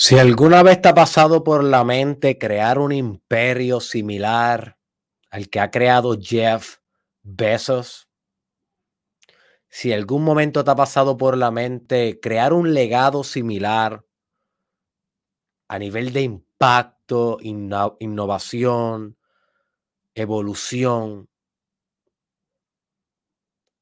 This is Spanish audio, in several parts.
Si alguna vez te ha pasado por la mente crear un imperio similar al que ha creado Jeff Bezos, si algún momento te ha pasado por la mente crear un legado similar a nivel de impacto, innovación, evolución,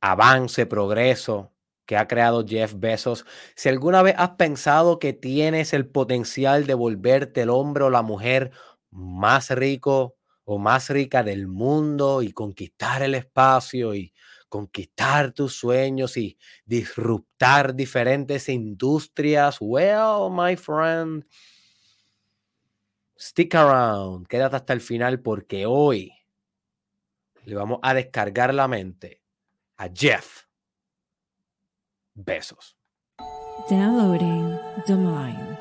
avance, progreso, que ha creado Jeff Bezos, si alguna vez has pensado que tienes el potencial de volverte el hombre o la mujer más rico o más rica del mundo y conquistar el espacio y conquistar tus sueños y disruptar diferentes industrias, well, my friend, stick around, quédate hasta el final porque hoy le vamos a descargar la mente a Jeff Besos. Downloading the mind.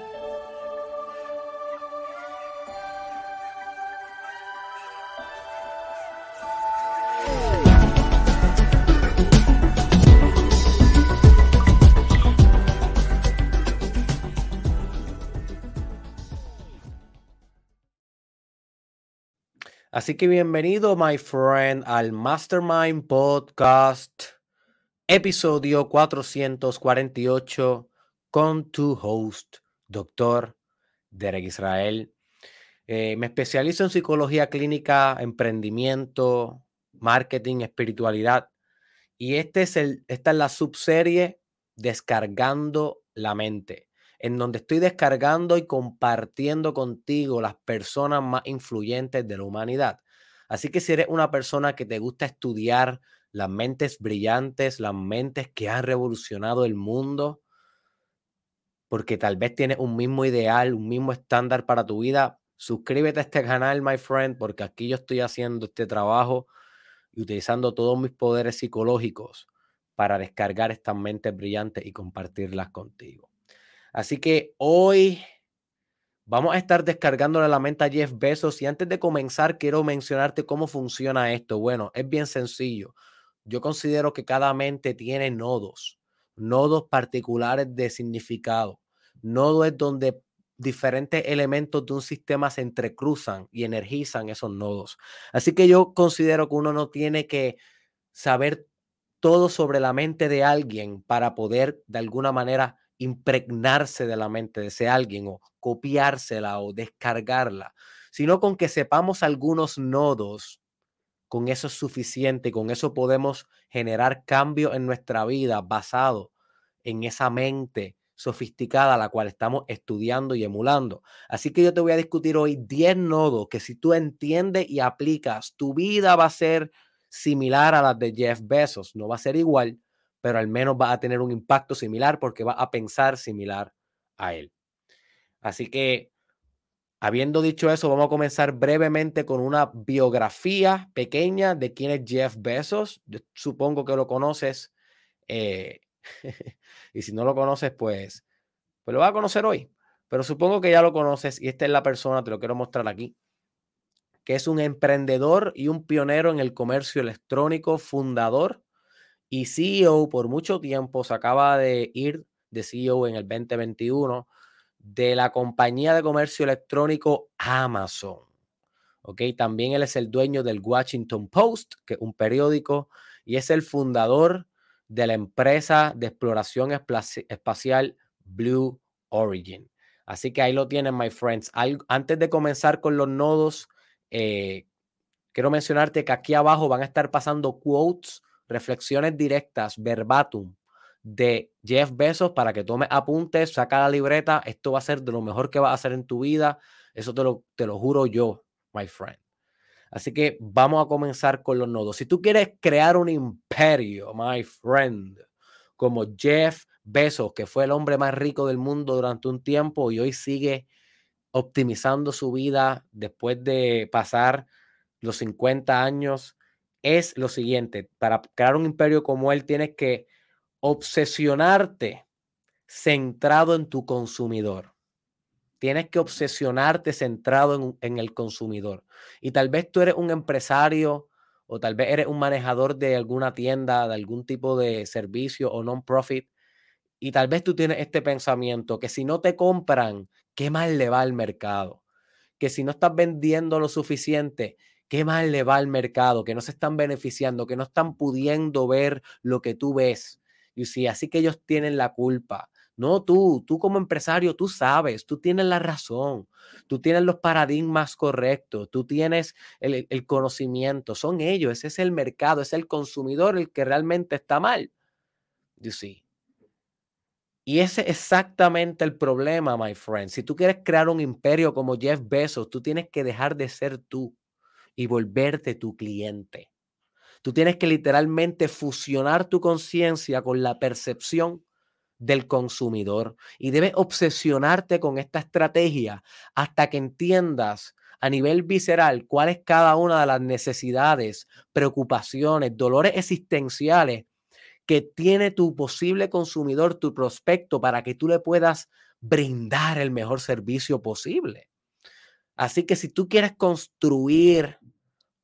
Así que bienvenido, my friend, al Mastermind Podcast episodio 448 con tu host, doctor Derek Israel. Eh, me especializo en psicología clínica, emprendimiento, marketing, espiritualidad. Y este es el, esta es la subserie Descargando la mente, en donde estoy descargando y compartiendo contigo las personas más influyentes de la humanidad. Así que si eres una persona que te gusta estudiar, las mentes brillantes, las mentes que han revolucionado el mundo, porque tal vez tienes un mismo ideal, un mismo estándar para tu vida. Suscríbete a este canal, my friend, porque aquí yo estoy haciendo este trabajo y utilizando todos mis poderes psicológicos para descargar estas mentes brillantes y compartirlas contigo. Así que hoy vamos a estar descargándole la mente a Jeff Bezos y antes de comenzar quiero mencionarte cómo funciona esto. Bueno, es bien sencillo yo considero que cada mente tiene nodos, nodos particulares de significado. Nodo es donde diferentes elementos de un sistema se entrecruzan y energizan esos nodos. Así que yo considero que uno no tiene que saber todo sobre la mente de alguien para poder de alguna manera impregnarse de la mente de ese alguien o copiársela o descargarla, sino con que sepamos algunos nodos con eso es suficiente, con eso podemos generar cambio en nuestra vida basado en esa mente sofisticada la cual estamos estudiando y emulando. Así que yo te voy a discutir hoy 10 nodos que si tú entiendes y aplicas, tu vida va a ser similar a la de Jeff Bezos. No va a ser igual, pero al menos va a tener un impacto similar porque va a pensar similar a él. Así que Habiendo dicho eso, vamos a comenzar brevemente con una biografía pequeña de quién es Jeff Bezos. Yo supongo que lo conoces. Eh, y si no lo conoces, pues, pues lo vas a conocer hoy. Pero supongo que ya lo conoces y esta es la persona, te lo quiero mostrar aquí, que es un emprendedor y un pionero en el comercio electrónico, fundador y CEO por mucho tiempo. Se acaba de ir de CEO en el 2021 de la compañía de comercio electrónico Amazon. ¿ok? También él es el dueño del Washington Post, que es un periódico, y es el fundador de la empresa de exploración espacial Blue Origin. Así que ahí lo tienen, my friends. Antes de comenzar con los nodos, eh, quiero mencionarte que aquí abajo van a estar pasando quotes, reflexiones directas, verbatim, de Jeff Bezos para que tomes apuntes, saca la libreta. Esto va a ser de lo mejor que vas a hacer en tu vida. Eso te lo, te lo juro yo, my friend. Así que vamos a comenzar con los nodos. Si tú quieres crear un imperio, my friend, como Jeff Bezos, que fue el hombre más rico del mundo durante un tiempo y hoy sigue optimizando su vida después de pasar los 50 años, es lo siguiente. Para crear un imperio como él, tienes que obsesionarte centrado en tu consumidor. Tienes que obsesionarte centrado en, el consumidor. Y tal vez tú eres un empresario o tal vez eres un manejador de alguna tienda, de algún tipo de servicio o non-profit. Y tal vez tú tienes este pensamiento que si no te compran, qué mal le va al mercado. Que si no estás vendiendo lo suficiente, qué mal le va al mercado, que no se están beneficiando, que no están pudiendo ver lo que tú ves. Si así que ellos tienen la culpa. No tú, tú como empresario, tú sabes, tú tienes la razón, tú tienes los paradigmas correctos, tú tienes el, conocimiento, son ellos, ese es el mercado, es el consumidor el que realmente está mal. See. Y ese es exactamente el problema, my friend. Si tú quieres crear un imperio como Jeff Bezos, tú tienes que dejar de ser tú y volverte tu cliente. Tú tienes que literalmente fusionar tu conciencia con la percepción del consumidor y debes obsesionarte con esta estrategia hasta que entiendas a nivel visceral cuál es cada una de las necesidades, preocupaciones, dolores existenciales que tiene tu posible consumidor, tu prospecto, para que tú le puedas brindar el mejor servicio posible. Así que si tú quieres construir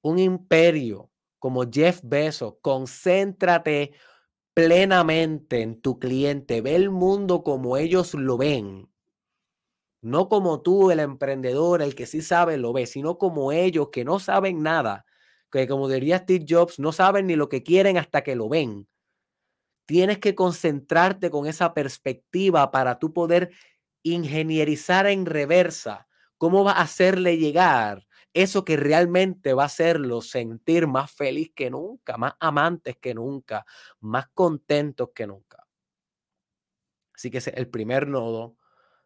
un imperio como Jeff Bezos, concéntrate plenamente en tu cliente, ve el mundo como ellos lo ven. No como tú, el emprendedor, el que sí sabe, lo ve, sino como ellos que no saben nada, que como diría Steve Jobs, no saben ni lo que quieren hasta que lo ven. Tienes que concentrarte con esa perspectiva para tú poder ingenierizar en reversa cómo va a hacerle llegar eso que realmente va a hacerlo sentir más feliz que nunca, más amantes que nunca, más contentos que nunca. Así que ese es el primer nodo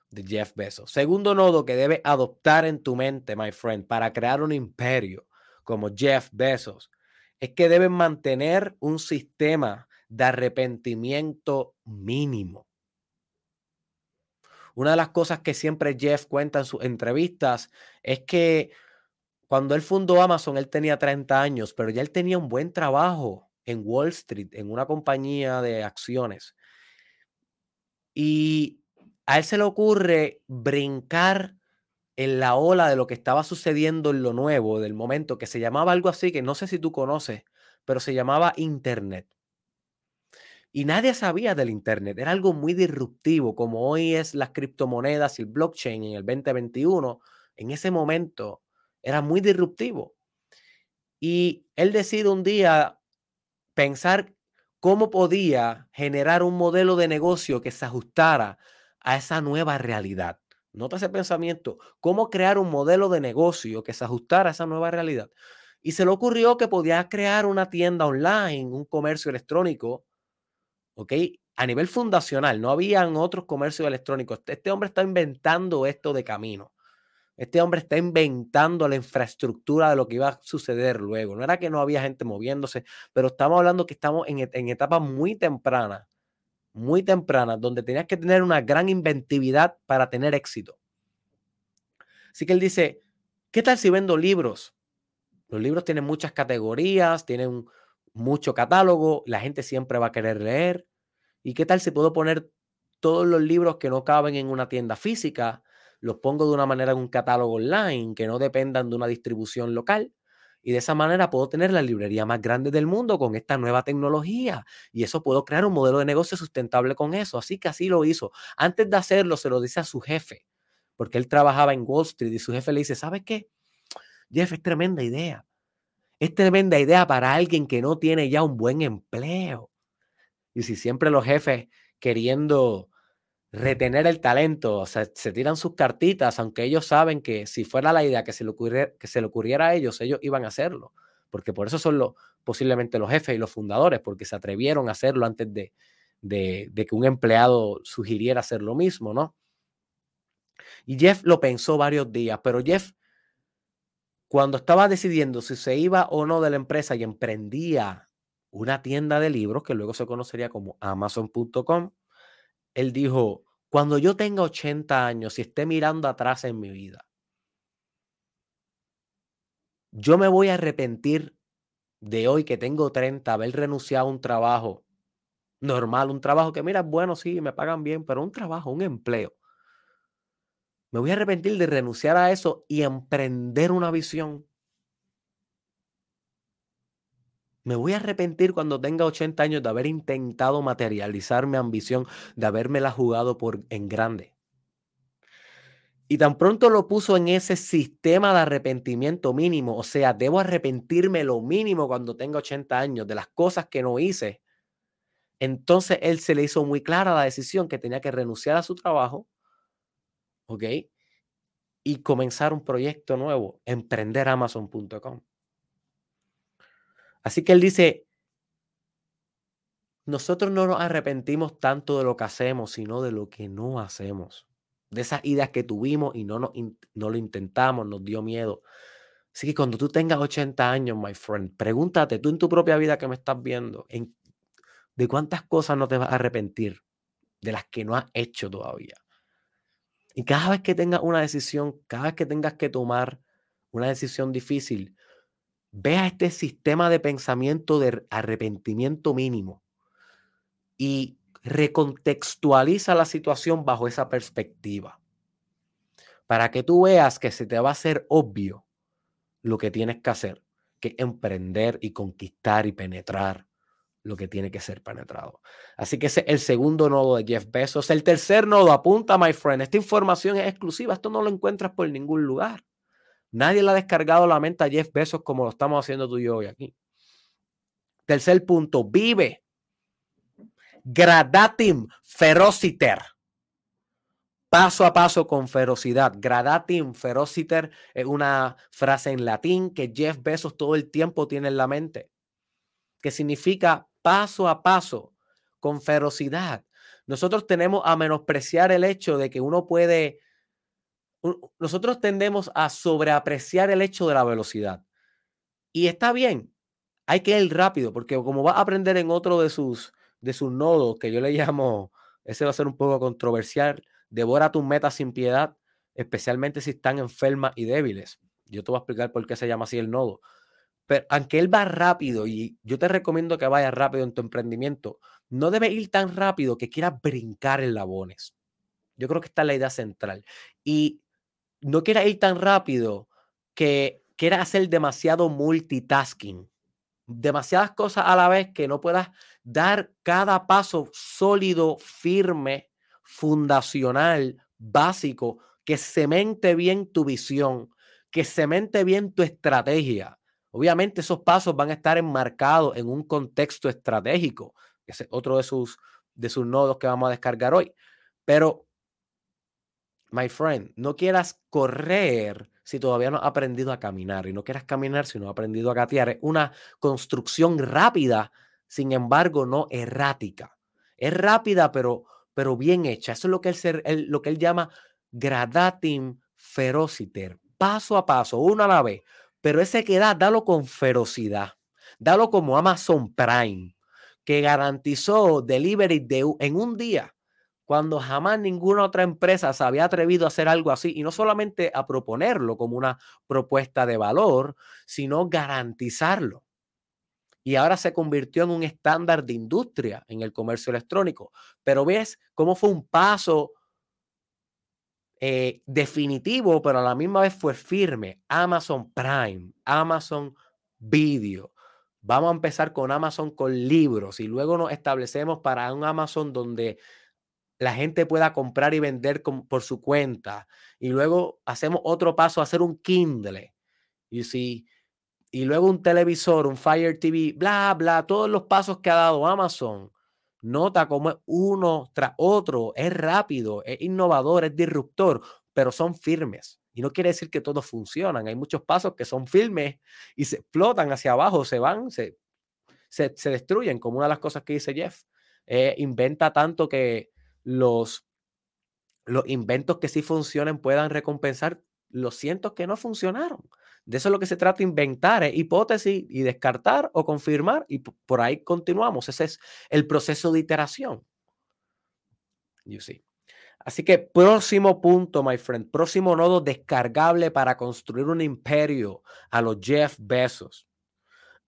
de Jeff Bezos. Segundo nodo que debe adoptar en tu mente, my friend, para crear un imperio como Jeff Bezos, es que deben mantener un sistema de arrepentimiento mínimo. Una de las cosas que siempre Jeff cuenta en sus entrevistas es que cuando él fundó Amazon, él tenía 30 años, pero ya él tenía un buen trabajo en Wall Street, en una compañía de acciones. Y a él se le ocurre brincar en la ola de lo que estaba sucediendo en lo nuevo, del momento, que se llamaba algo así, que no sé si tú conoces, pero se llamaba Internet. Y nadie sabía del Internet, era algo muy disruptivo, como hoy es las criptomonedas y el blockchain en el 2021. En ese momento era muy disruptivo. Y él decide un día pensar cómo podía generar un modelo de negocio que se ajustara a esa nueva realidad. Nota ese pensamiento, cómo crear un modelo de negocio que se ajustara a esa nueva realidad. Y se le ocurrió que podía crear una tienda online, un comercio electrónico, ¿ok? A nivel fundacional, no habían otros comercios electrónicos. Este hombre está inventando esto de camino. Este hombre está inventando la infraestructura de lo que iba a suceder luego. No era que no había gente moviéndose, pero estamos hablando que estamos en, en etapas muy tempranas, muy tempranas, donde tenías que tener una gran inventividad para tener éxito. Así que él dice, ¿qué tal si vendo libros? Los libros tienen muchas categorías, tienen mucho catálogo, la gente siempre va a querer leer. ¿Y qué tal si puedo poner todos los libros que no caben en una tienda física? Los pongo de una manera en un catálogo online que no dependan de una distribución local. Y de esa manera puedo tener la librería más grande del mundo con esta nueva tecnología. Y eso puedo crear un modelo de negocio sustentable con eso. Así que así lo hizo. Antes de hacerlo, se lo dice a su jefe, porque él trabajaba en Wall Street y su jefe le dice, ¿sabes qué? Jeff, es tremenda idea. Es tremenda idea para alguien que no tiene ya un buen empleo. Y si siempre los jefes queriendo retener el talento, o sea, se tiran sus cartitas, aunque ellos saben que si fuera la idea que se le ocurriera, que se le ocurriera a ellos, ellos iban a hacerlo, porque por eso son los, posiblemente los jefes y los fundadores, porque se atrevieron a hacerlo antes de, de, de que un empleado sugiriera hacer lo mismo, ¿no? Y Jeff lo pensó varios días, pero Jeff, cuando estaba decidiendo si se iba o no de la empresa y emprendía una tienda de libros, que luego se conocería como amazon.com, él dijo, cuando yo tenga 80 años y esté mirando atrás en mi vida, yo me voy a arrepentir de hoy que tengo 30, haber renunciado a un trabajo normal, un trabajo que mira, bueno, sí, me pagan bien, pero un trabajo, un empleo. Me voy a arrepentir de renunciar a eso y emprender una visión Me voy a arrepentir cuando tenga 80 años de haber intentado materializar mi ambición, de haberme la jugado por, en grande. Y tan pronto lo puso en ese sistema de arrepentimiento mínimo, o sea, debo arrepentirme lo mínimo cuando tenga 80 años de las cosas que no hice. Entonces él se le hizo muy clara la decisión que tenía que renunciar a su trabajo, ¿ok? Y comenzar un proyecto nuevo, emprender Amazon.com. Así que él dice, nosotros no nos arrepentimos tanto de lo que hacemos, sino de lo que no hacemos de esas ideas que tuvimos y no, no, no lo intentamos, nos dio miedo. Así que cuando tú tengas 80 años, my friend, pregúntate tú en tu propia vida que me estás viendo, en, de cuántas cosas no te vas a arrepentir, de las que no has hecho todavía. Y cada vez que tengas una decisión, cada vez que tengas que tomar una decisión difícil, vea este sistema de pensamiento de arrepentimiento mínimo y recontextualiza la situación bajo esa perspectiva. Para que tú veas que se te va a hacer obvio lo que tienes que hacer, que emprender y conquistar y penetrar lo que tiene que ser penetrado. Así que ese es el segundo nodo de Jeff Bezos. El tercer nodo, apunta, my friend, esta información es exclusiva, esto no lo encuentras por ningún lugar. Nadie le ha descargado la mente a Jeff Bezos como lo estamos haciendo tú y yo hoy aquí. Tercer punto, vive gradatim ferociter. Paso a paso con ferocidad. Gradatim ferociter es una frase en latín que Jeff Bezos todo el tiempo tiene en la mente, que significa paso a paso con ferocidad. Nosotros tenemos a menospreciar el hecho de que uno puede, nosotros tendemos a sobreapreciar el hecho de la velocidad. Y está bien, hay que ir rápido, porque como va a aprender en otro de sus de sus nodos, que yo le llamo, ese va a ser un poco controversial, devora tus metas sin piedad, especialmente si están enfermas y débiles. Yo te voy a explicar por qué se llama así el nodo. Pero aunque él va rápido y yo te recomiendo que vayas rápido en tu emprendimiento, no debe ir tan rápido que quieras brincar en labones. Yo creo que esta es la idea central. Y no quieras ir tan rápido que quieras hacer demasiado multitasking demasiadas cosas a la vez que no puedas dar cada paso sólido, firme, fundacional, básico, que cemente bien tu visión, que cemente bien tu estrategia. Obviamente esos pasos van a estar enmarcados en un contexto estratégico, que es otro de sus, de sus nodos que vamos a descargar hoy. Pero, my friend, no quieras correr si todavía no has aprendido a caminar y no quieras caminar si no has aprendido a gatear. Es una construcción rápida, sin embargo, no errática. Es rápida, pero, pero bien hecha. Eso es lo que él, lo que él llama gradatim ferociter, paso a paso, uno a la vez. Pero ese que da, dalo con ferocidad. Dalo como Amazon Prime, que garantizó delivery de, en un día cuando jamás ninguna otra empresa se había atrevido a hacer algo así, y no solamente a proponerlo como una propuesta de valor, sino garantizarlo. Y ahora se convirtió en un estándar de industria en el comercio electrónico. Pero ves cómo fue un paso eh, definitivo, pero a la misma vez fue firme. Amazon Prime, Amazon Video. Vamos a empezar con Amazon con libros y luego nos establecemos para un Amazon donde la gente pueda comprar y vender por su cuenta. Y luego hacemos otro paso, hacer un Kindle. Y si y luego un televisor, un Fire TV, bla, bla, todos los pasos que ha dado Amazon. Nota cómo es uno tras otro, es rápido, es innovador, es disruptor, pero son firmes. Y no quiere decir que todos funcionan. Hay muchos pasos que son firmes y se explotan hacia abajo, se van, se, se, destruyen, como una de las cosas que dice Jeff. Eh, inventa tanto que los, los inventos que sí funcionen puedan recompensar los cientos que no funcionaron. De eso es lo que se trata, inventar eh, hipótesis y descartar o confirmar y por ahí continuamos. Ese es el proceso de iteración. You see. Así que próximo punto, my friend, próximo nodo descargable para construir un imperio a los Jeff Bezos.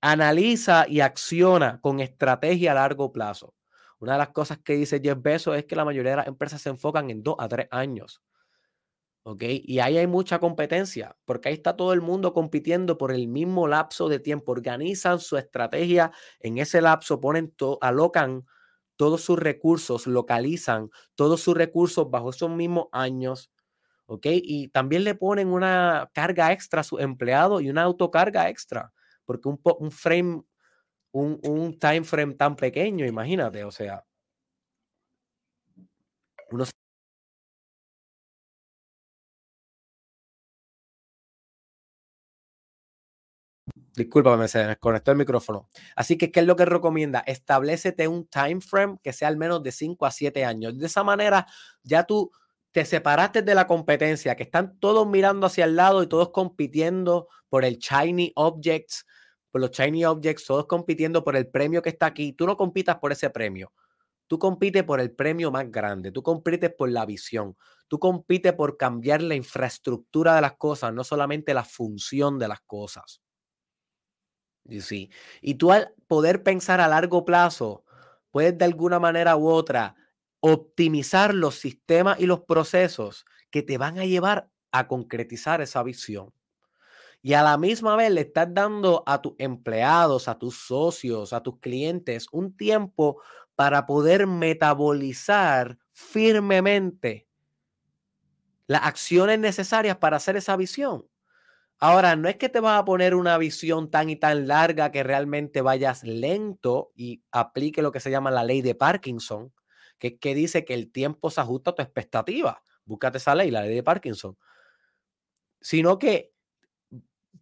Analiza y acciona con estrategia a largo plazo. Una de las cosas que dice Jeff Bezos es que la mayoría de las empresas se enfocan en dos a tres años. ¿Ok? Y ahí hay mucha competencia, porque ahí está todo el mundo compitiendo por el mismo lapso de tiempo. Organizan su estrategia en ese lapso, ponen alocan todos sus recursos, localizan todos sus recursos bajo esos mismos años. ¿ok? Y también le ponen una carga extra a su empleado y una autocarga extra, porque un, un frame, un, un time frame tan pequeño, imagínate, o sea, unos Disculpame, se desconectó el micrófono. Así que, ¿qué es lo que recomienda? Establecete un time frame que sea al menos de 5 a 7 años. De esa manera, ya tú te separaste de la competencia, que están todos mirando hacia el lado y todos compitiendo por el shiny objects, los shiny objects, todos compitiendo por el premio que está aquí. Tú no compitas por ese premio. Tú compites por el premio más grande, tú compites por la visión, tú compites por cambiar la infraestructura de las cosas, no solamente la función de las cosas. Y y tú al poder pensar a largo plazo, puedes de alguna manera u otra optimizar los sistemas y los procesos que te van a llevar a concretizar esa visión. Y a la misma vez le estás dando a tus empleados, a tus socios, a tus clientes un tiempo para poder metabolizar firmemente las acciones necesarias para hacer esa visión. Ahora, no es que te vas a poner una visión tan y tan larga que realmente vayas lento y aplique lo que se llama la ley de Parkinson, que, que dice que el tiempo se ajusta a tu expectativa. Búscate esa ley, la ley de Parkinson. Sino que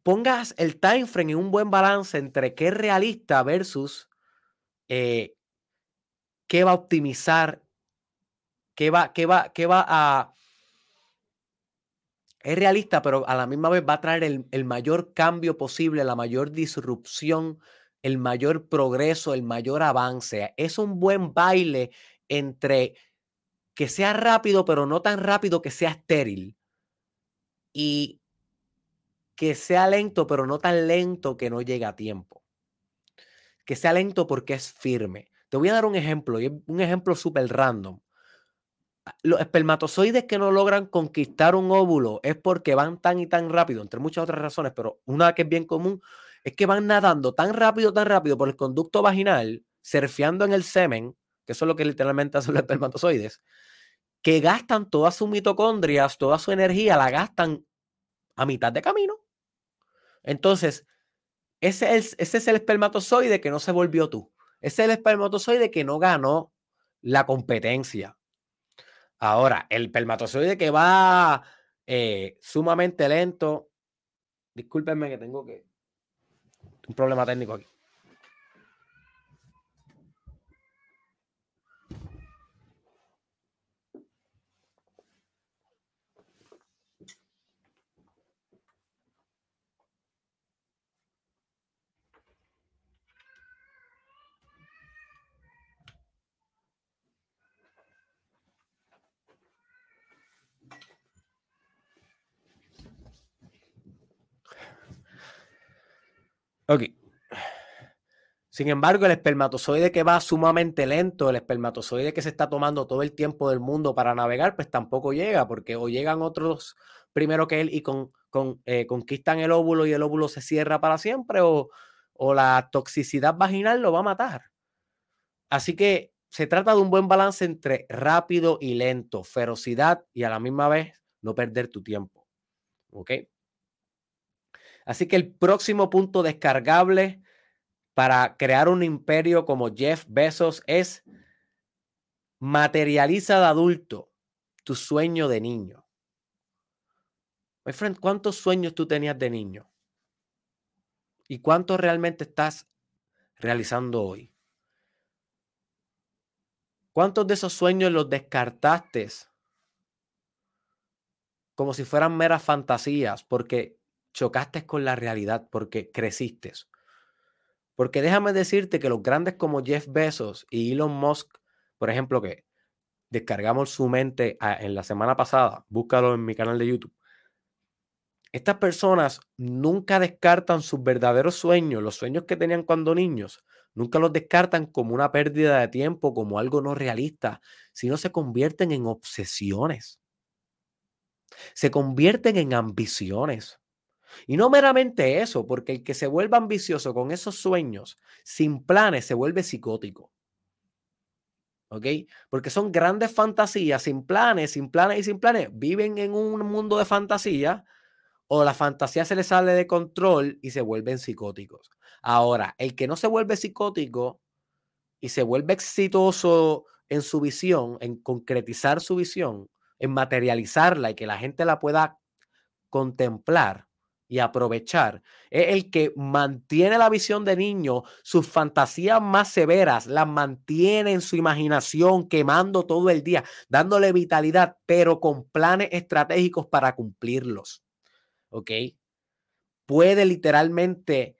pongas el time frame en un buen balance entre qué es realista versus eh, qué va a optimizar, qué va, qué va, qué va a... Es realista, pero a la misma vez va a traer el, el mayor cambio posible, la mayor disrupción, el mayor progreso, el mayor avance. Es un buen baile entre que sea rápido, pero no tan rápido que sea estéril. Y que sea lento, pero no tan lento que no llegue a tiempo. Que sea lento porque es firme. Te voy a dar un ejemplo, y un ejemplo súper random. Ah, los espermatozoides que no logran conquistar un óvulo es porque van tan y tan rápido, entre muchas otras razones, pero una que es bien común es que van nadando tan rápido, tan rápido por el conducto vaginal, surfeando en el semen, que eso es lo que literalmente hacen los espermatozoides, que gastan todas sus mitocondrias, toda su energía, la gastan a mitad de camino. Entonces, ese es, ese es el espermatozoide que no se volvió tú. Ese es el espermatozoide que no ganó la competencia. Ahora, el espermatozoide que va eh, sumamente lento. Discúlpenme que tengo que. Un problema técnico aquí. Ok. Sin embargo, el espermatozoide que va sumamente lento, el espermatozoide que se está tomando todo el tiempo del mundo para navegar, pues tampoco llega, porque o llegan otros primero que él y con, eh, conquistan el óvulo y el óvulo se cierra para siempre, o, o la toxicidad vaginal lo va a matar. Así que se trata de un buen balance entre rápido y lento, ferocidad y a la misma vez no perder tu tiempo. ¿Ok? Así que el próximo punto descargable para crear un imperio como Jeff Bezos es materializa de adulto tu sueño de niño. My friend, ¿cuántos sueños tú tenías de niño? ¿Y cuántos realmente estás realizando hoy? ¿Cuántos de esos sueños los descartaste como si fueran meras fantasías? Porque chocaste con la realidad porque creciste. Porque déjame decirte que los grandes como Jeff Bezos y Elon Musk, por ejemplo, que descargamos su mente en la semana pasada, búscalo en mi canal de YouTube. Estas personas nunca descartan sus verdaderos sueños, los sueños que tenían cuando niños, nunca los descartan como una pérdida de tiempo, como algo no realista, sino se convierten en obsesiones. Se convierten en ambiciones. Y no meramente eso, porque el que se vuelva ambicioso con esos sueños, sin planes, se vuelve psicótico. ¿Ok? Porque son grandes fantasías, sin planes, sin planes y sin planes. Viven en un mundo de fantasía o la fantasía se les sale de control y se vuelven psicóticos. Ahora, el que no se vuelve psicótico y se vuelve exitoso en su visión, en concretizar su visión, en materializarla y que la gente la pueda contemplar y aprovechar, es el que mantiene la visión de niño, sus fantasías más severas, las mantiene en su imaginación, quemando todo el día, dándole vitalidad, pero con planes estratégicos para cumplirlos. ¿Ok? Puede literalmente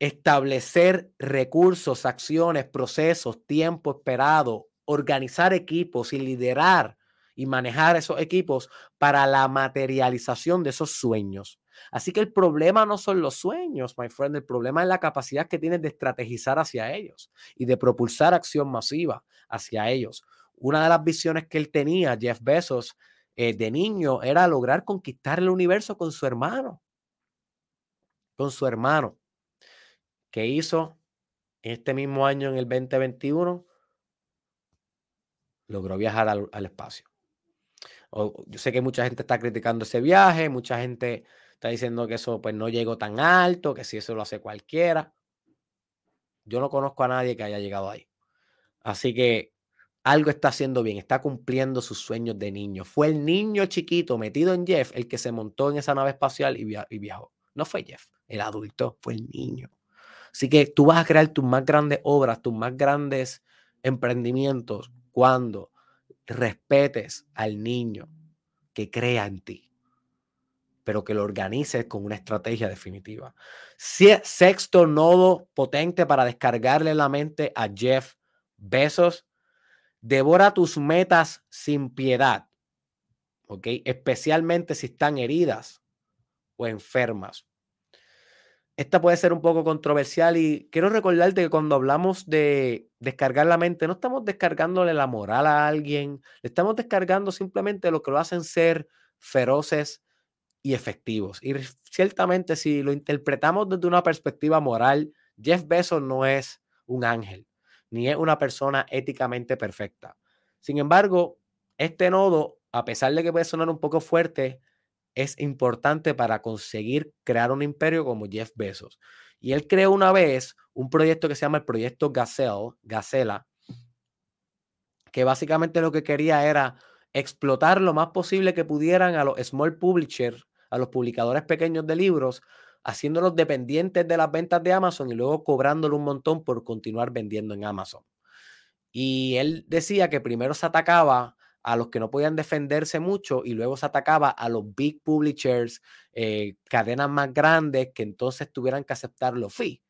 establecer recursos, acciones, procesos, tiempo esperado, organizar equipos y liderar y manejar esos equipos para la materialización de esos sueños. Así que el problema no son los sueños, my friend, el problema es la capacidad que tienes de estrategizar hacia ellos y de propulsar acción masiva hacia ellos. Una de las visiones que él tenía, Jeff Bezos, eh, de niño, era lograr conquistar el universo con su hermano. Con su hermano. que hizo este mismo año, en el 2021? Logró viajar al espacio yo sé que mucha gente está criticando ese viaje, mucha gente está diciendo que eso pues no llegó tan alto, que si eso lo hace cualquiera. Yo no conozco a nadie que haya llegado ahí. Así que algo está haciendo bien, está cumpliendo sus sueños de niño. Fue el niño chiquito metido en Jeff el que se montó en esa nave espacial y, y viajó. No fue Jeff, el adulto, fue el niño. Así que tú vas a crear tus más grandes obras, tus más grandes emprendimientos cuando respetes al niño que crea en ti, pero que lo organices con una estrategia definitiva. Sexto nodo potente para descargarle la mente a Jeff Bezos. Devora tus metas sin piedad, ¿ok? Especialmente si están heridas o enfermas esta puede ser un poco controversial y quiero recordarte que cuando hablamos de descargar la mente, no estamos descargándole la moral a alguien, le estamos descargando simplemente lo que lo hacen ser feroces y efectivos. Y ciertamente si lo interpretamos desde una perspectiva moral, Jeff Bezos no es un ángel, ni es una persona éticamente perfecta. Sin embargo, este nodo, a pesar de que puede sonar un poco fuerte, es importante para conseguir crear un imperio como Jeff Bezos. Y él creó una vez un proyecto que se llama el proyecto Gazelle, Gacela, que básicamente lo que quería era explotar lo más posible que pudieran a los small publishers, a los publicadores pequeños de libros, haciéndolos dependientes de las ventas de Amazon y luego cobrándole un montón por continuar vendiendo en Amazon. Y él decía que primero se atacaba a los que no podían defenderse mucho y luego se atacaba a los big publishers, eh, cadenas más grandes que entonces tuvieran que aceptar los fees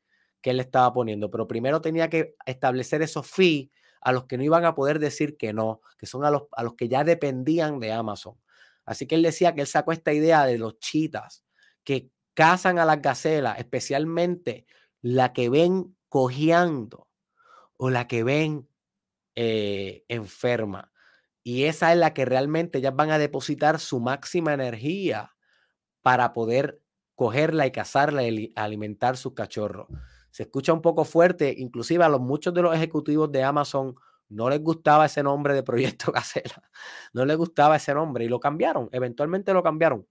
que él estaba poniendo. Pero primero tenía que establecer esos fees a los que no iban a poder decir que no, que son a los, a los que ya dependían de Amazon. Así que él decía que él sacó esta idea de los chitas que cazan a las gacelas, especialmente la que ven cojeando o la que ven eh, enferma. Y esa es la que realmente ellas van a depositar su máxima energía para poder cogerla y cazarla y alimentar sus cachorros. Se escucha un poco fuerte, inclusive a los muchos de los ejecutivos de Amazon no les gustaba ese nombre de Proyecto Gacela, no les gustaba ese nombre y lo cambiaron, eventualmente lo cambiaron.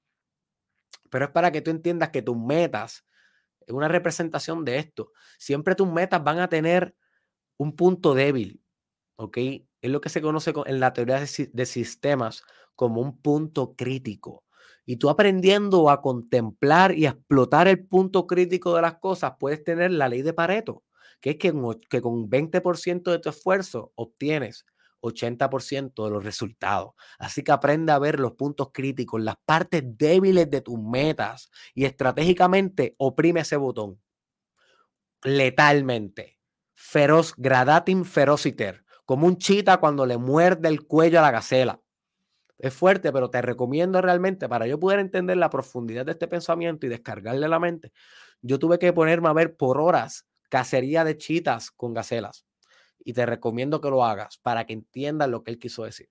Pero es para que tú entiendas que tus metas es una representación de esto. Siempre tus metas van a tener un punto débil, ¿ok? es lo que se conoce en la teoría de, sistemas como un punto crítico. Y tú aprendiendo a contemplar y a explotar el punto crítico de las cosas, puedes tener la ley de Pareto, que es que, que con 20% de tu esfuerzo obtienes 80% de los resultados. Así que aprende a ver los puntos críticos, las partes débiles de tus metas y estratégicamente oprime ese botón. Letalmente. Feroz, gradatim ferociter como un chita cuando le muerde el cuello a la gacela. Es fuerte, pero te recomiendo realmente, para yo poder entender la profundidad de este pensamiento y descargarle la mente, yo tuve que ponerme a ver por horas cacería de chitas con gacelas. Y te recomiendo que lo hagas para que entiendas lo que él quiso decir.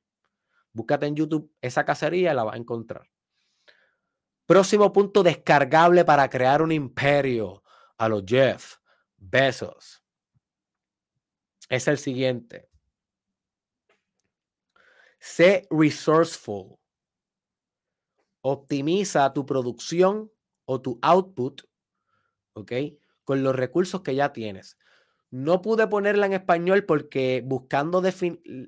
Búscate en YouTube esa cacería y la vas a encontrar. Próximo punto descargable para crear un imperio a los Jeff Bezos. Es el siguiente Sé resourceful. Optimiza tu producción o tu output, ¿ok? Con los recursos que ya tienes. No pude ponerla en español porque buscando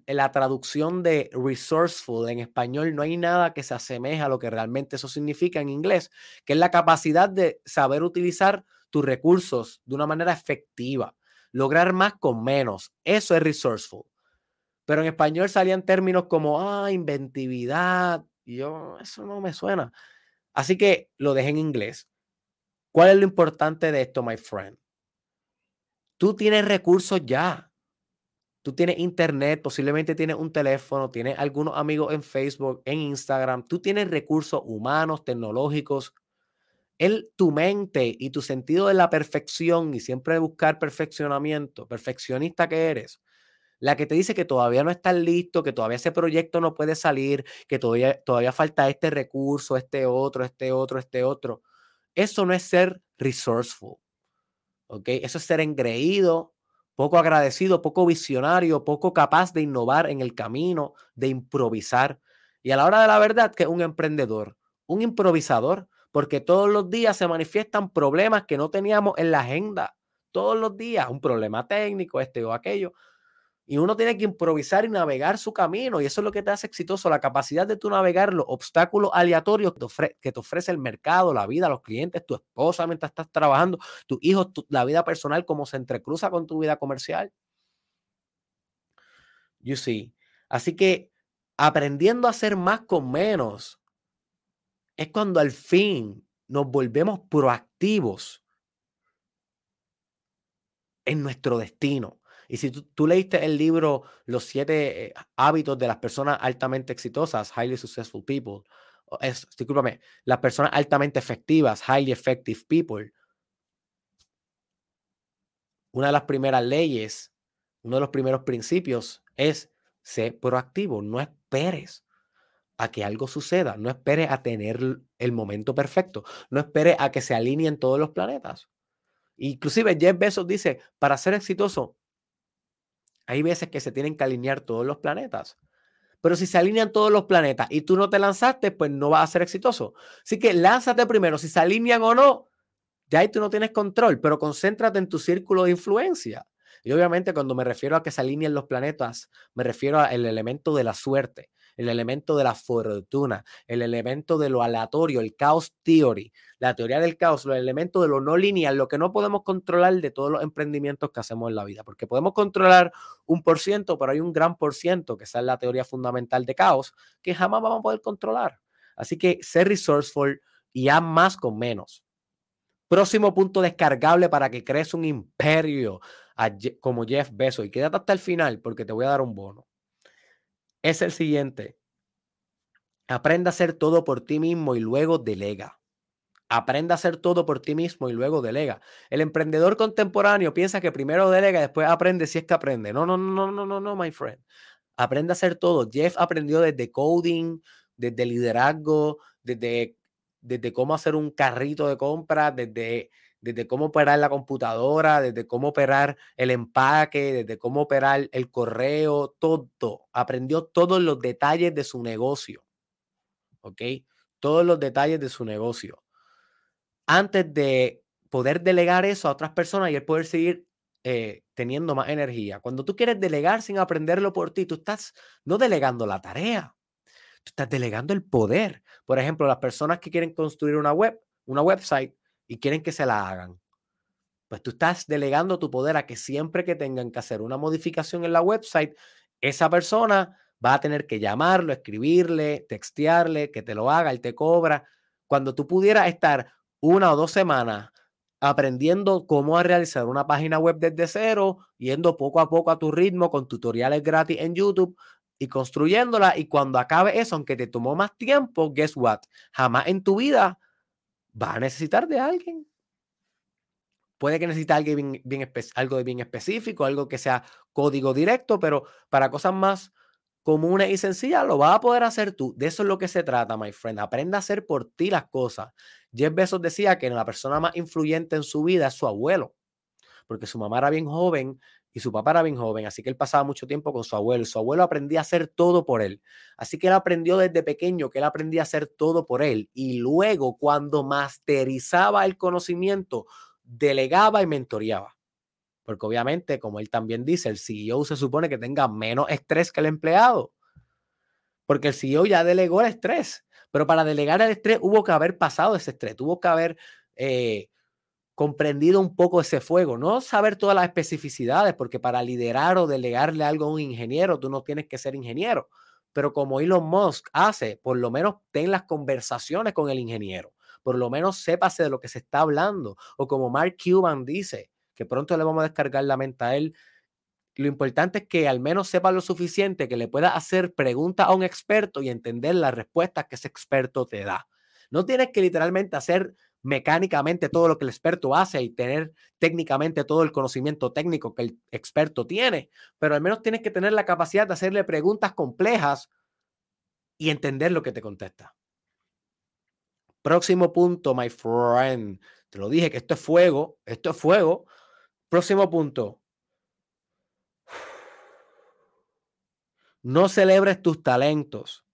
la traducción de resourceful en español no hay nada que se asemeje a lo que realmente eso significa en inglés, que es la capacidad de saber utilizar tus recursos de una manera efectiva, lograr más con menos. Eso es resourceful. Pero en español salían términos como ah, inventividad. Y yo, eso no me suena. Así que lo dejé en inglés. ¿Cuál es lo importante de esto, my friend? Tú tienes recursos ya. Tú tienes internet, posiblemente tienes un teléfono, tienes algunos amigos en Facebook, en Instagram. Tú tienes recursos humanos, tecnológicos. El, tu mente y tu sentido de la perfección y siempre buscar perfeccionamiento, perfeccionista que eres, la que te dice que todavía no estás listo, que todavía ese proyecto no puede salir, que todavía, todavía falta este recurso, este otro, este otro, este otro. Eso no es ser resourceful. Eso es ser engreído, poco agradecido, poco visionario, poco capaz de innovar en el camino, de improvisar. Y a la hora de la verdad, que es un emprendedor, un improvisador, porque todos los días se manifiestan problemas que no teníamos en la agenda. Todos los días, un problema técnico, este o aquello. Y uno tiene que improvisar y navegar su camino. Y eso es lo que te hace exitoso, la capacidad de tú navegar los obstáculos aleatorios que te, ofrece el mercado, la vida, los clientes, tu esposa mientras estás trabajando, tus hijos, la vida personal, cómo se entrecruza con tu vida comercial. You see. Así que aprendiendo a hacer más con menos es cuando al fin nos volvemos proactivos en nuestro destino. Y si tú, leíste el libro Los siete eh, hábitos de las personas altamente exitosas, highly successful people, es, discúlpame, las personas altamente efectivas, highly effective people, una de las primeras leyes, uno de los primeros principios es ser proactivo, no esperes a que algo suceda, no esperes a tener el momento perfecto, no esperes a que se alineen todos los planetas. Inclusive Jeff Bezos dice, para ser exitoso, hay veces que se tienen que alinear todos los planetas. Pero si se alinean todos los planetas y tú no te lanzaste, pues no vas a ser exitoso. Así que lánzate primero. Si se alinean o no, ya ahí tú no tienes control, pero concéntrate en tu círculo de influencia. Y obviamente cuando me refiero a que se alineen los planetas, me refiero al elemento de la suerte el elemento de la fortuna, el elemento de lo aleatorio, el chaos theory, la teoría del caos, los elementos de lo no lineal, lo que no podemos controlar de todos los emprendimientos que hacemos en la vida, porque podemos controlar un por ciento, pero hay un gran por ciento, que esa es la teoría fundamental de caos, que jamás vamos a poder controlar. Así que ser resourceful y haz más con menos. Próximo punto descargable para que crees un imperio como Jeff Bezos. Y quédate hasta el final porque te voy a dar un bono es el siguiente. Aprenda a hacer todo por ti mismo y luego delega. Aprenda a hacer todo por ti mismo y luego delega. El emprendedor contemporáneo piensa que primero delega y después aprende si es que aprende. No, no, no, no, no, no, my friend. Aprende a hacer todo. Jeff aprendió desde coding, desde liderazgo, desde, desde cómo hacer un carrito de compra, desde desde cómo operar la computadora, desde cómo operar el empaque, desde cómo operar el correo, todo. Aprendió todos los detalles de su negocio. ¿Ok? Todos los detalles de su negocio. Antes de poder delegar eso a otras personas y él poder seguir eh, teniendo más energía. Cuando tú quieres delegar sin aprenderlo por ti, tú estás no delegando la tarea, tú estás delegando el poder. Por ejemplo, las personas que quieren construir una web, una website, y quieren que se la hagan, pues tú estás delegando tu poder a que siempre que tengan que hacer una modificación en la website, esa persona va a tener que llamarlo, escribirle, textearle, que te lo haga, él te cobra. Cuando tú pudieras estar una o dos semanas aprendiendo cómo realizar una página web desde cero, yendo poco a poco a tu ritmo con tutoriales gratis en YouTube y construyéndola. Y cuando acabe eso, aunque te tomó más tiempo, guess what? Jamás en tu vida va a necesitar de alguien. Puede que necesite algo, bien, de bien específico, algo que sea código directo, pero para cosas más comunes y sencillas lo vas a poder hacer tú. De eso es lo que se trata, my friend. Aprenda a hacer por ti las cosas. Jeff Bezos decía que la persona más influyente en su vida es su abuelo, porque su mamá era bien joven y su papá era bien joven, así que él pasaba mucho tiempo con su abuelo su abuelo aprendía a hacer todo por él. Así que él aprendió desde pequeño que él aprendía a hacer todo por él y luego cuando masterizaba el conocimiento, delegaba y mentoreaba. Porque obviamente, como él también dice, el CEO se supone que tenga menos estrés que el empleado. Porque el CEO ya delegó el estrés. Pero para delegar el estrés hubo que haber pasado ese estrés, tuvo que haber eh, comprendido un poco ese fuego, no saber todas las especificidades, porque para liderar o delegarle algo a un ingeniero, tú no tienes que ser ingeniero. Pero como Elon Musk hace, por lo menos ten las conversaciones con el ingeniero, por lo menos sépase de lo que se está hablando. O como Mark Cuban dice, que pronto le vamos a descargar la mente a él, lo importante es que al menos sepa lo suficiente, que le pueda hacer preguntas a un experto y entender las respuestas que ese experto te da. No tienes que literalmente hacer mecánicamente todo lo que el experto hace y tener técnicamente todo el conocimiento técnico que el experto tiene, pero al menos tienes que tener la capacidad de hacerle preguntas complejas y entender lo que te contesta. Próximo punto, my friend. Te lo dije que esto es fuego, esto es fuego. Próximo punto. No celebres tus talentos,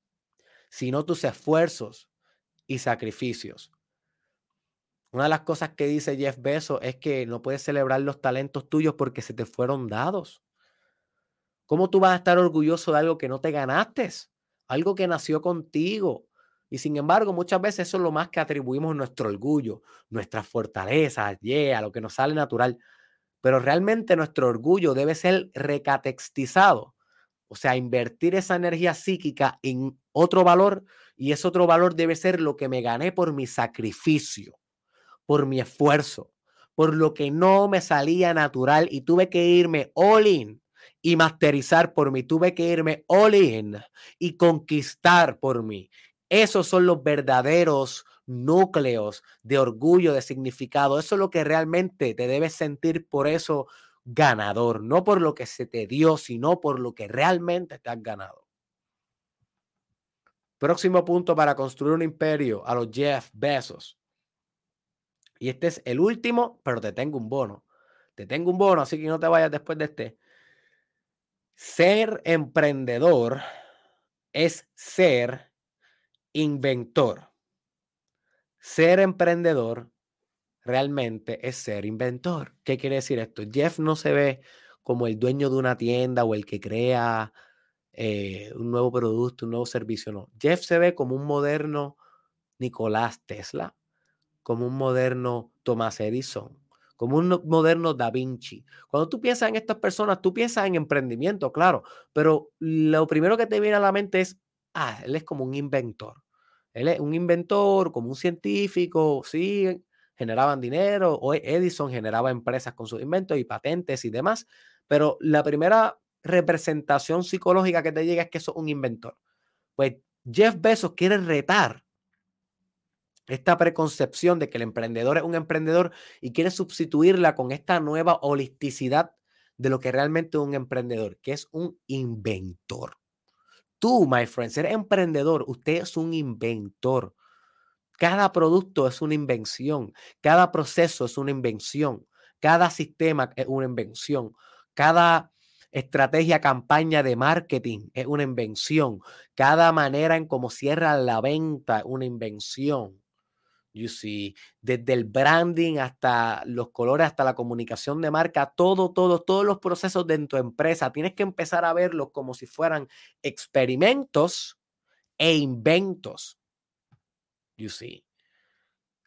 sino tus esfuerzos y sacrificios. Una de las cosas que dice Jeff Bezos es que no puedes celebrar los talentos tuyos porque se te fueron dados. ¿Cómo tú vas a estar orgulloso de algo que no te ganaste? Algo que nació contigo. Y sin embargo, muchas veces eso es lo más que atribuimos nuestro orgullo, nuestras fortalezas, yeah, lo que nos sale natural. Pero realmente nuestro orgullo debe ser recatextizado. O sea, invertir esa energía psíquica en otro valor y ese otro valor debe ser lo que me gané por mi sacrificio por mi esfuerzo, por lo que no me salía natural y tuve que irme all in y masterizar por mí. Tuve que irme all in y conquistar por mí. Esos son los verdaderos núcleos de orgullo, de significado. Eso es lo que realmente te debes sentir por eso ganador, no por lo que se te dio, sino por lo que realmente te has ganado. Próximo punto para construir un imperio a los Jeff Bezos. Y este es el último, pero te tengo un bono. Te tengo un bono, así que no te vayas después de este. Ser emprendedor es ser inventor. Ser emprendedor realmente es ser inventor. ¿Qué quiere decir esto? Jeff no se ve como el dueño de una tienda o el que crea eh, un nuevo producto, un nuevo servicio. No. Jeff se ve como un moderno Nicolás Tesla como un moderno Thomas Edison, como un moderno Da Vinci. Cuando tú piensas en estas personas, tú piensas en emprendimiento, claro, pero lo primero que te viene a la mente es, ah, él es como un inventor. Él es un inventor, como un científico, sí, generaban dinero, o Edison generaba empresas con sus inventos y patentes y demás, pero la primera representación psicológica que te llega es que es un inventor. Pues Jeff Bezos quiere retar esta preconcepción de que el emprendedor es un emprendedor y quiere sustituirla con esta nueva holisticidad de lo que realmente es un emprendedor, que es un inventor. Tú, my friend, eres emprendedor, usted es un inventor. Cada producto es una invención, cada proceso es una invención, cada sistema es una invención, cada estrategia, campaña de marketing es una invención, cada manera en cómo cierra la venta es una invención. You see, desde el branding hasta los colores, hasta la comunicación de marca, todo, todo, todos los procesos de tu empresa, tienes que empezar a verlos como si fueran experimentos e inventos. You see.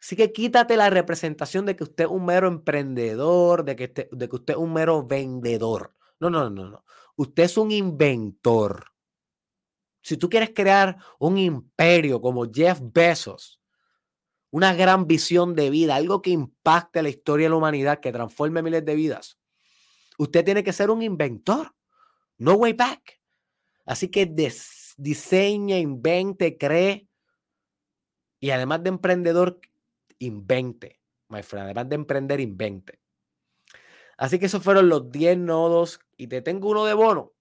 Así que quítate la representación de que usted es un mero emprendedor, de que, de que usted es un mero vendedor. No, no, no, no. Usted es un inventor. Si tú quieres crear un imperio como Jeff Bezos, una gran visión de vida, algo que impacte la historia de la humanidad, que transforme miles de vidas, usted tiene que ser un inventor. No way back. Así que diseña, invente, cree. Y además de emprendedor, invente. My friend, además de emprender, invente. Así que esos fueron los 10 nodos. Y te tengo uno de bono.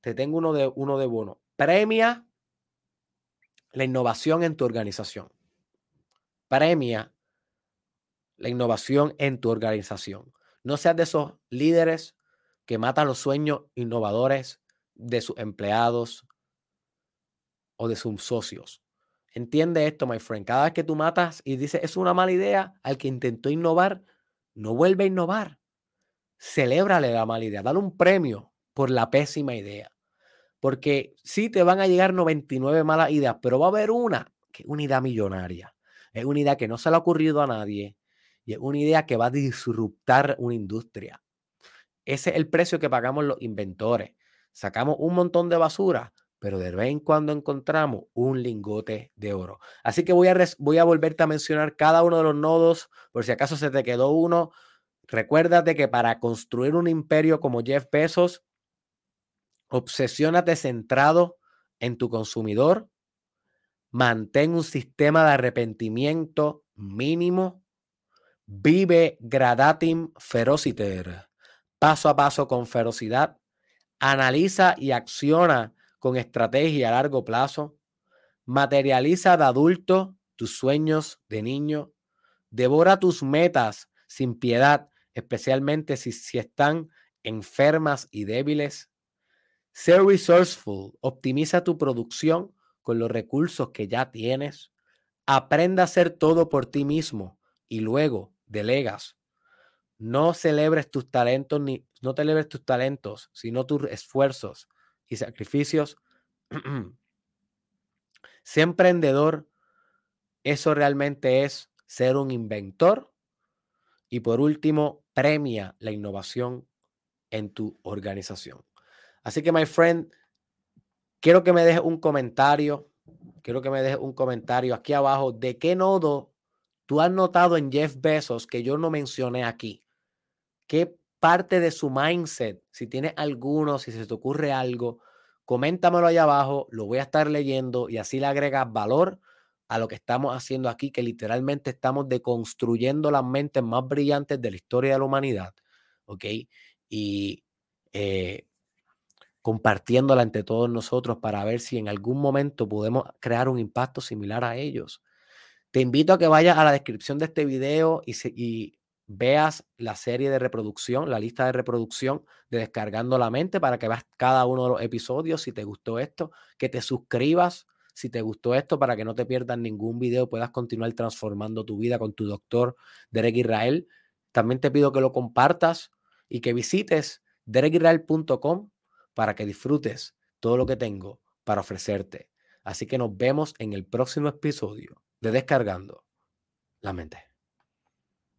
Te tengo uno de, uno de bono. Premia la innovación en tu organización premia la innovación en tu organización. No seas de esos líderes que mata los sueños innovadores de sus empleados o de sus socios. Entiende esto, my friend. Cada vez que tú matas y dices es una mala idea, al que intentó innovar, no vuelve a innovar. Celébrale la mala idea, dale un premio por la pésima idea. Porque sí te van a llegar 99 malas ideas, pero va a haber una que es una idea millonaria. Es una idea que no se le ha ocurrido a nadie y es una idea que va a disruptar una industria. Ese es el precio que pagamos los inventores. Sacamos un montón de basura, pero de vez en cuando encontramos un lingote de oro. Así que voy a, voy a volverte a mencionar cada uno de los nodos, por si acaso se te quedó uno. Recuérdate que para construir un imperio como Jeff Bezos, obsesiónate centrado en tu consumidor, mantén un sistema de arrepentimiento mínimo, vive gradatim ferociter, paso a paso con ferocidad, analiza y acciona con estrategia a largo plazo, materializa de adulto tus sueños de niño, devora tus metas sin piedad, especialmente si, si están enfermas y débiles. Sé resourceful, optimiza tu producción con los recursos que ya tienes. Aprenda a hacer todo por ti mismo y luego delegas. No celebres tus talentos ni no celebres tus talentos, sino tus esfuerzos y sacrificios. ser emprendedor, eso realmente es ser un inventor. Y por último, premia la innovación en tu organización. Así que, my friend, quiero que me dejes un comentario. Quiero que me dejes un comentario aquí abajo de qué nodo tú has notado en Jeff Bezos que yo no mencioné aquí. ¿Qué parte de su mindset, si tienes alguno, si se te ocurre algo, coméntamelo allá abajo, lo voy a estar leyendo y así le agregas valor a lo que estamos haciendo aquí, que literalmente estamos deconstruyendo las mentes más brillantes de la historia de la humanidad, ¿ok? Y eh, compartiéndola entre todos nosotros para ver si en algún momento podemos crear un impacto similar a ellos. Te invito a que vayas a la descripción de este video y, y veas la serie de reproducción, la lista de reproducción de Descargando la Mente para que veas cada uno de los episodios si te gustó esto, que te suscribas si te gustó esto para que no te pierdas ningún video, puedas continuar transformando tu vida con tu doctor Derek Israel. También te pido que lo compartas y que visites derekisrael.com para que disfrutes todo lo que tengo para ofrecerte. Así que nos vemos en el próximo episodio de Descargando la Mente.